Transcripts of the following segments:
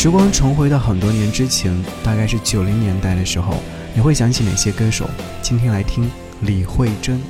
时光重回到很多年之前，大概是九零年代的时候，你会想起哪些歌手？今天来听李慧珍。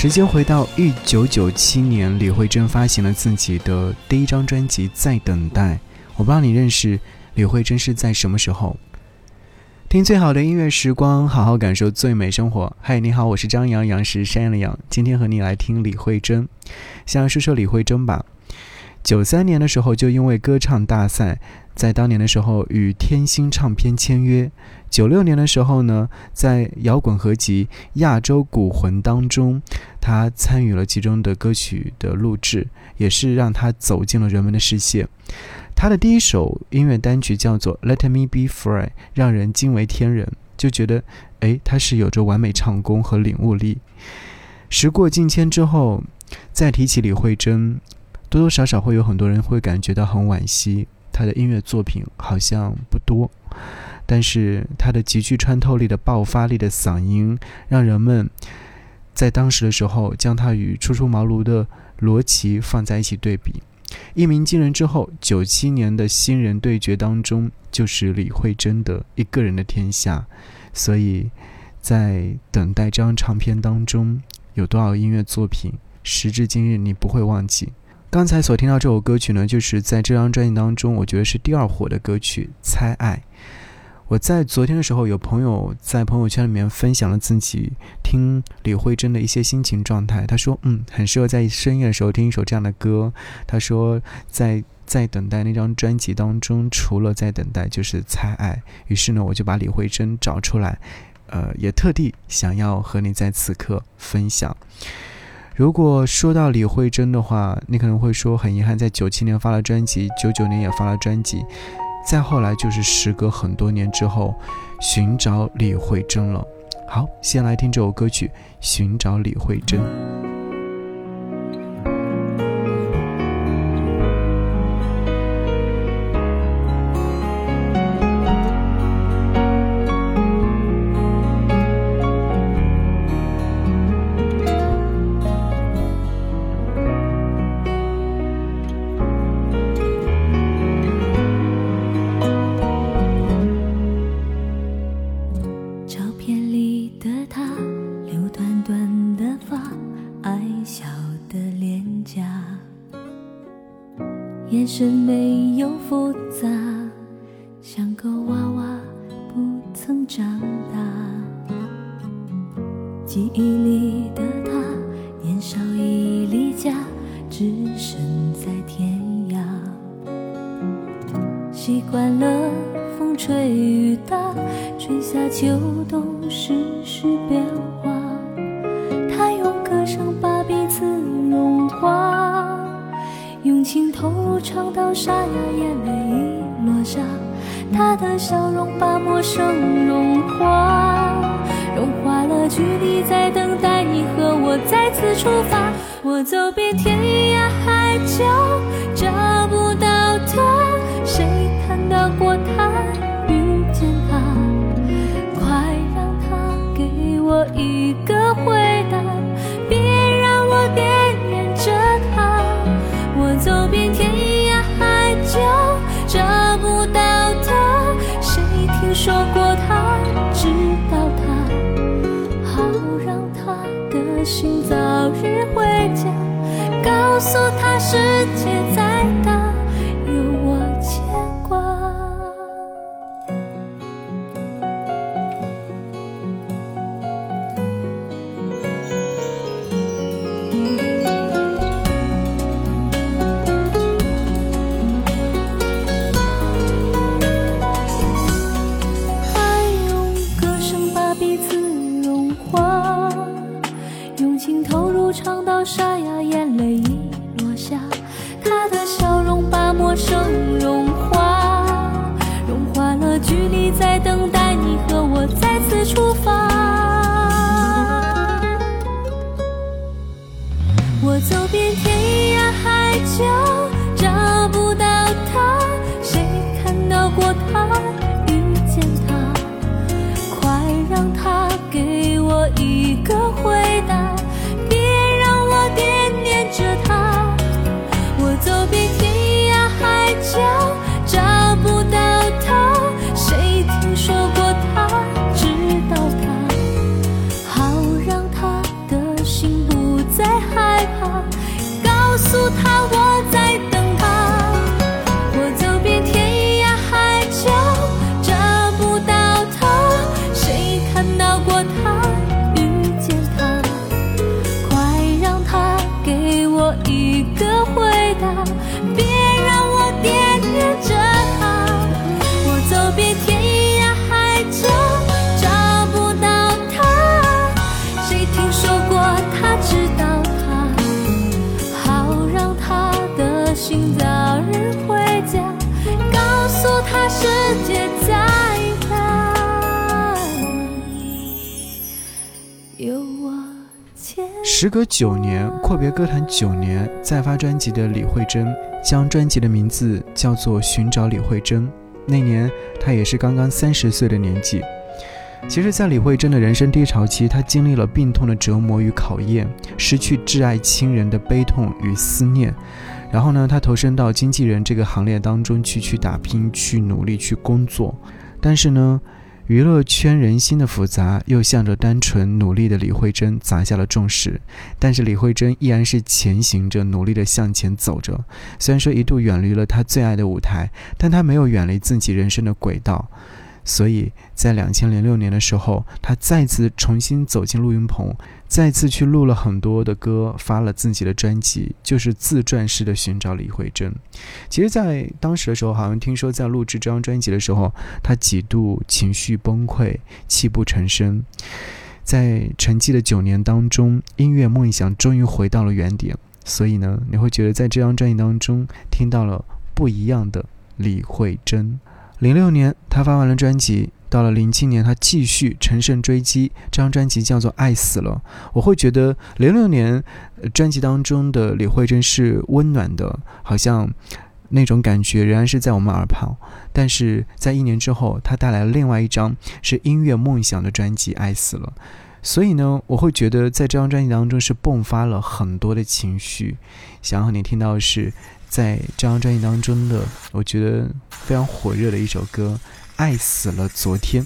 时间回到一九九七年，李慧珍发行了自己的第一张专辑《在等待》。我不知道你认识李慧珍是在什么时候？听最好的音乐时光，好好感受最美生活。嗨，你好，我是张扬，杨是山羊的羊。今天和你来听李慧珍，先来说说李慧珍吧。九三年的时候，就因为歌唱大赛，在当年的时候与天星唱片签约。九六年的时候呢，在摇滚合集《亚洲古魂》当中，他参与了其中的歌曲的录制，也是让他走进了人们的视线。他的第一首音乐单曲叫做《Let Me Be Free》，让人惊为天人，就觉得，哎，他是有着完美唱功和领悟力。时过境迁之后，再提起李慧珍，多多少少会有很多人会感觉到很惋惜，他的音乐作品好像不多。但是他的极具穿透力的爆发力的嗓音，让人们在当时的时候将他与初出茅庐的罗琦放在一起对比。一鸣惊人之后，九七年的新人对决当中，就是李慧珍的一个人的天下。所以，在等待这张唱片当中，有多少音乐作品，时至今日你不会忘记？刚才所听到这首歌曲呢，就是在这张专辑当中，我觉得是第二火的歌曲《猜爱》。我在昨天的时候，有朋友在朋友圈里面分享了自己听李慧珍的一些心情状态。他说：“嗯，很适合在深夜的时候听一首这样的歌。”他说：“在在等待那张专辑当中，除了在等待，就是猜爱。”于是呢，我就把李慧珍找出来，呃，也特地想要和你在此刻分享。如果说到李慧珍的话，你可能会说很遗憾，在九七年发了专辑，九九年也发了专辑。再后来就是时隔很多年之后，寻找李慧珍了。好，先来听这首歌曲《寻找李慧珍》。的他，留短短的发，爱笑的脸颊。眼神没有负担。下。他的笑容把陌生融化，融化了距离，在等待你和我再次出发。我走遍天涯海角，找不到他，谁看到过他，遇见他？快让他给我一个回告诉他世界在等。时隔九年，阔别歌坛九年，再发专辑的李慧珍，将专辑的名字叫做《寻找李慧珍》。那年，她也是刚刚三十岁的年纪。其实，在李慧珍的人生低潮期，她经历了病痛的折磨与考验，失去挚爱亲人的悲痛与思念。然后呢，她投身到经纪人这个行列当中去，去打拼，去努力，去工作。但是呢，娱乐圈人心的复杂，又向着单纯努力的李慧珍砸下了重石。但是李慧珍依然是前行着，努力的向前走着。虽然说一度远离了她最爱的舞台，但她没有远离自己人生的轨道。所以在两千零六年的时候，他再次重新走进录音棚，再次去录了很多的歌，发了自己的专辑，就是自传式的寻找李慧珍。其实，在当时的时候，好像听说在录制这张专辑的时候，他几度情绪崩溃，泣不成声。在沉寂的九年当中，音乐梦想终于回到了原点。所以呢，你会觉得在这张专辑当中听到了不一样的李慧珍。零六年，他发完了专辑。到了零七年，他继续乘胜追击，这张专辑叫做《爱死了》。我会觉得零六年专辑当中的李慧珍是温暖的，好像那种感觉仍然是在我们耳旁。但是在一年之后，他带来了另外一张是音乐梦想的专辑《爱死了》。所以呢，我会觉得在这张专辑当中是迸发了很多的情绪。想和你听到的是。在这张专辑当中的，我觉得非常火热的一首歌《爱死了昨天》。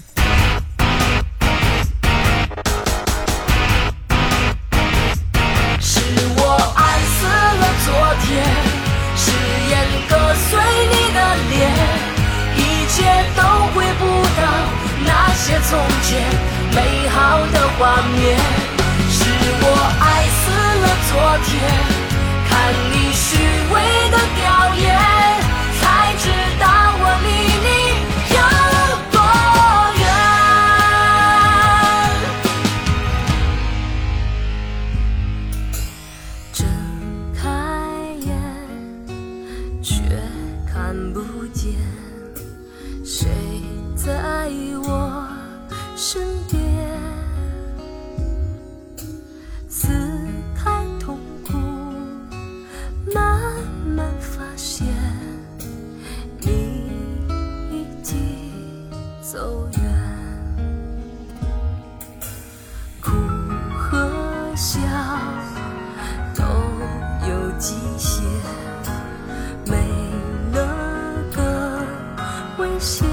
些，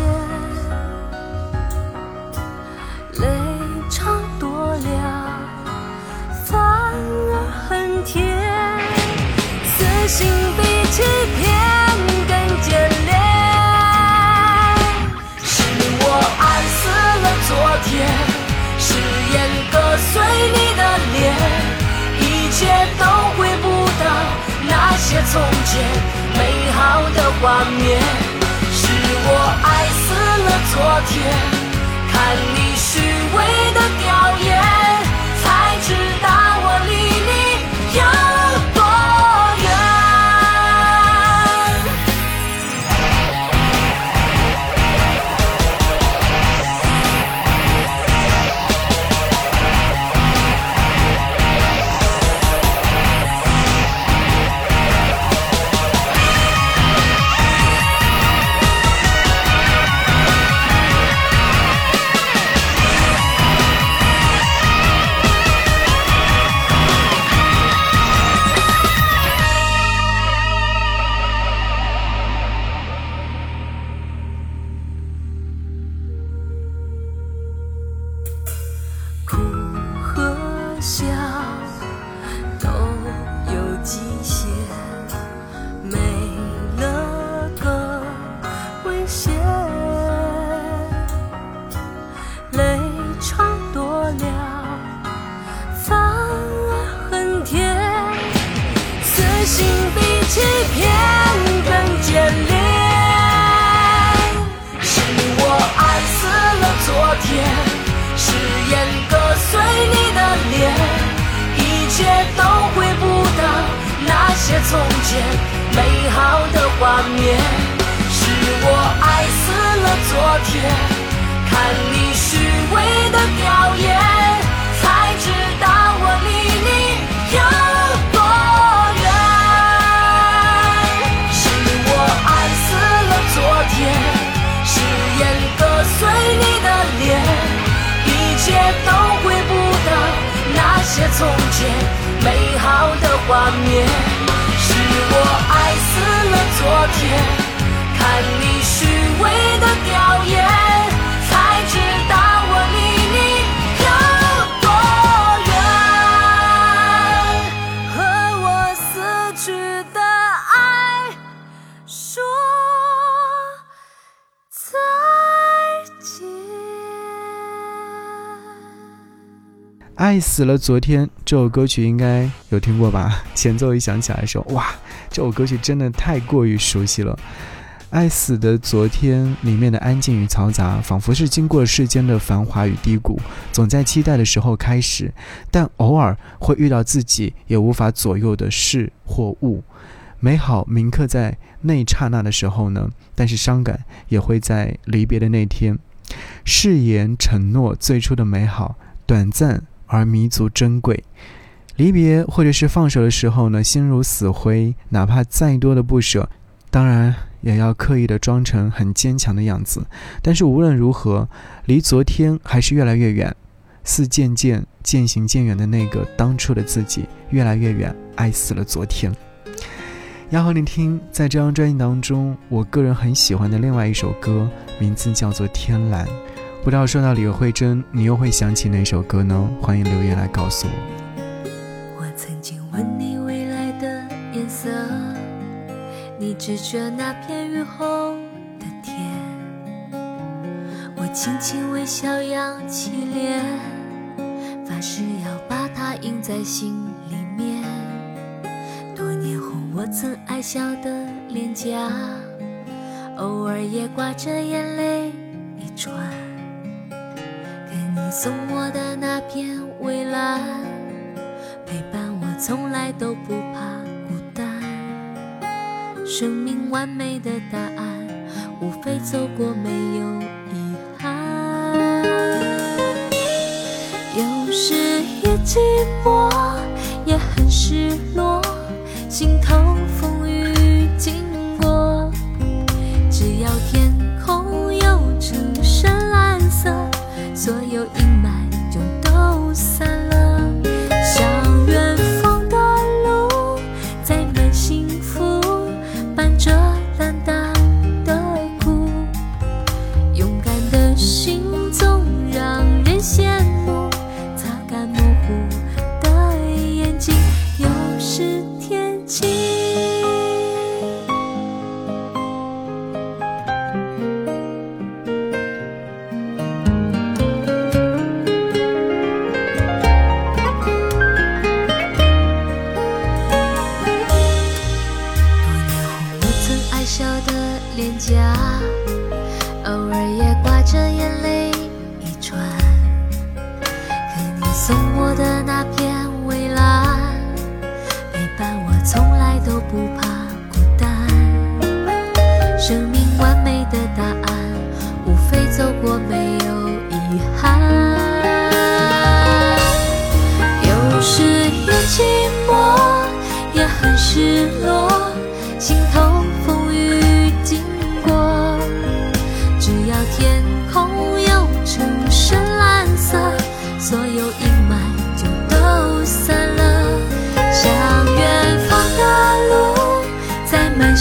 泪尝多了反而很甜，死心比欺骗更尖利。是我爱死了昨天，誓言割碎你的脸，一切都回不到那些从前美好的画面。昨天。看你从前美好的画面。是我爱死了昨天，看你虚伪的表演，才知道我离你有多远。是我爱死了昨天，誓言割碎你的脸，一切都回不到那些从前。美好的画面，天，看你爱死了昨天。这首歌曲应该有听过吧？前奏一响起来的时候，哇，这首歌曲真的太过于熟悉了。《爱死的昨天》里面的安静与嘈杂，仿佛是经过世间的繁华与低谷，总在期待的时候开始，但偶尔会遇到自己也无法左右的事或物。美好铭刻在那一刹那的时候呢，但是伤感也会在离别的那天。誓言承诺最初的美好，短暂。而弥足珍贵，离别或者是放手的时候呢，心如死灰，哪怕再多的不舍，当然也要刻意的装成很坚强的样子。但是无论如何，离昨天还是越来越远，似渐渐渐行渐远的那个当初的自己，越来越远，爱死了昨天。要和你听，在这张专辑当中，我个人很喜欢的另外一首歌，名字叫做《天蓝》。不知道说到李慧珍，你又会想起哪首歌呢？欢迎留言来告诉我。我曾经问你未来的颜色，你指着那片雨后的天。我轻轻微笑，扬起脸，发誓要把它印在心里面。多年后，我曾爱笑的脸颊，偶尔也挂着眼泪送我的那片蔚蓝，陪伴我从来都不怕孤单。生命完美的答案，无非走过没有遗憾。有时也寂寞，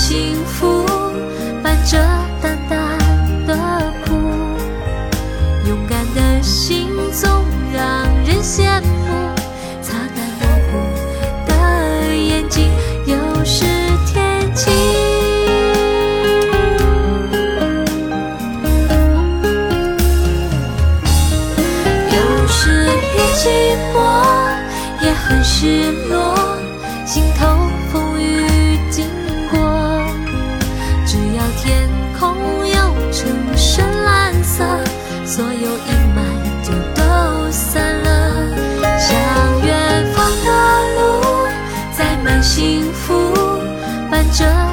幸福所有阴霾就都散了。向远方的路载满幸福伴着